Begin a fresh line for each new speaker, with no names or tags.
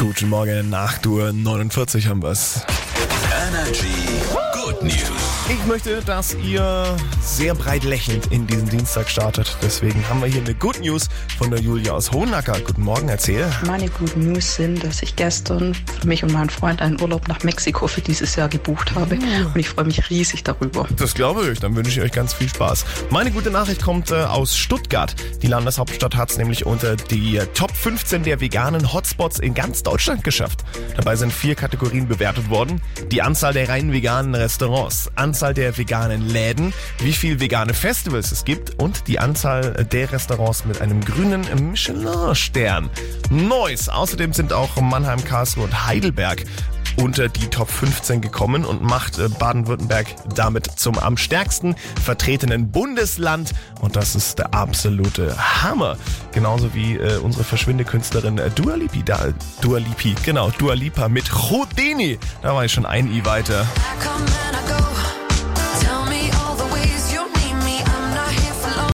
Guten Morgen, 8 Uhr 49 haben wir's.
Energy.
Ich möchte, dass ihr sehr breit lächelnd in diesen Dienstag startet. Deswegen haben wir hier eine Good News von der Julia aus Hohenacker. Guten Morgen, erzähl.
Meine guten News sind, dass ich gestern für mich und meinen Freund einen Urlaub nach Mexiko für dieses Jahr gebucht habe. Und ich freue mich riesig darüber.
Das glaube ich. Dann wünsche ich euch ganz viel Spaß. Meine gute Nachricht kommt äh, aus Stuttgart. Die Landeshauptstadt hat es nämlich unter die äh, Top 15 der veganen Hotspots in ganz Deutschland geschafft. Dabei sind vier Kategorien bewertet worden. Die Anzahl der rein veganen Restaurants, Anzahl der veganen Läden, wie viel vegane Festivals es gibt und die Anzahl der Restaurants mit einem grünen Michelin-Stern. Neues. Außerdem sind auch Mannheim, Karlsruhe und Heidelberg unter die Top 15 gekommen und macht äh, Baden-Württemberg damit zum am stärksten vertretenen Bundesland. Und das ist der absolute Hammer. Genauso wie äh, unsere Verschwindekünstlerin äh, Dua Lipi, da, Dua Lipi, genau, Dua Lipa mit Houdini. Da war ich schon ein I weiter.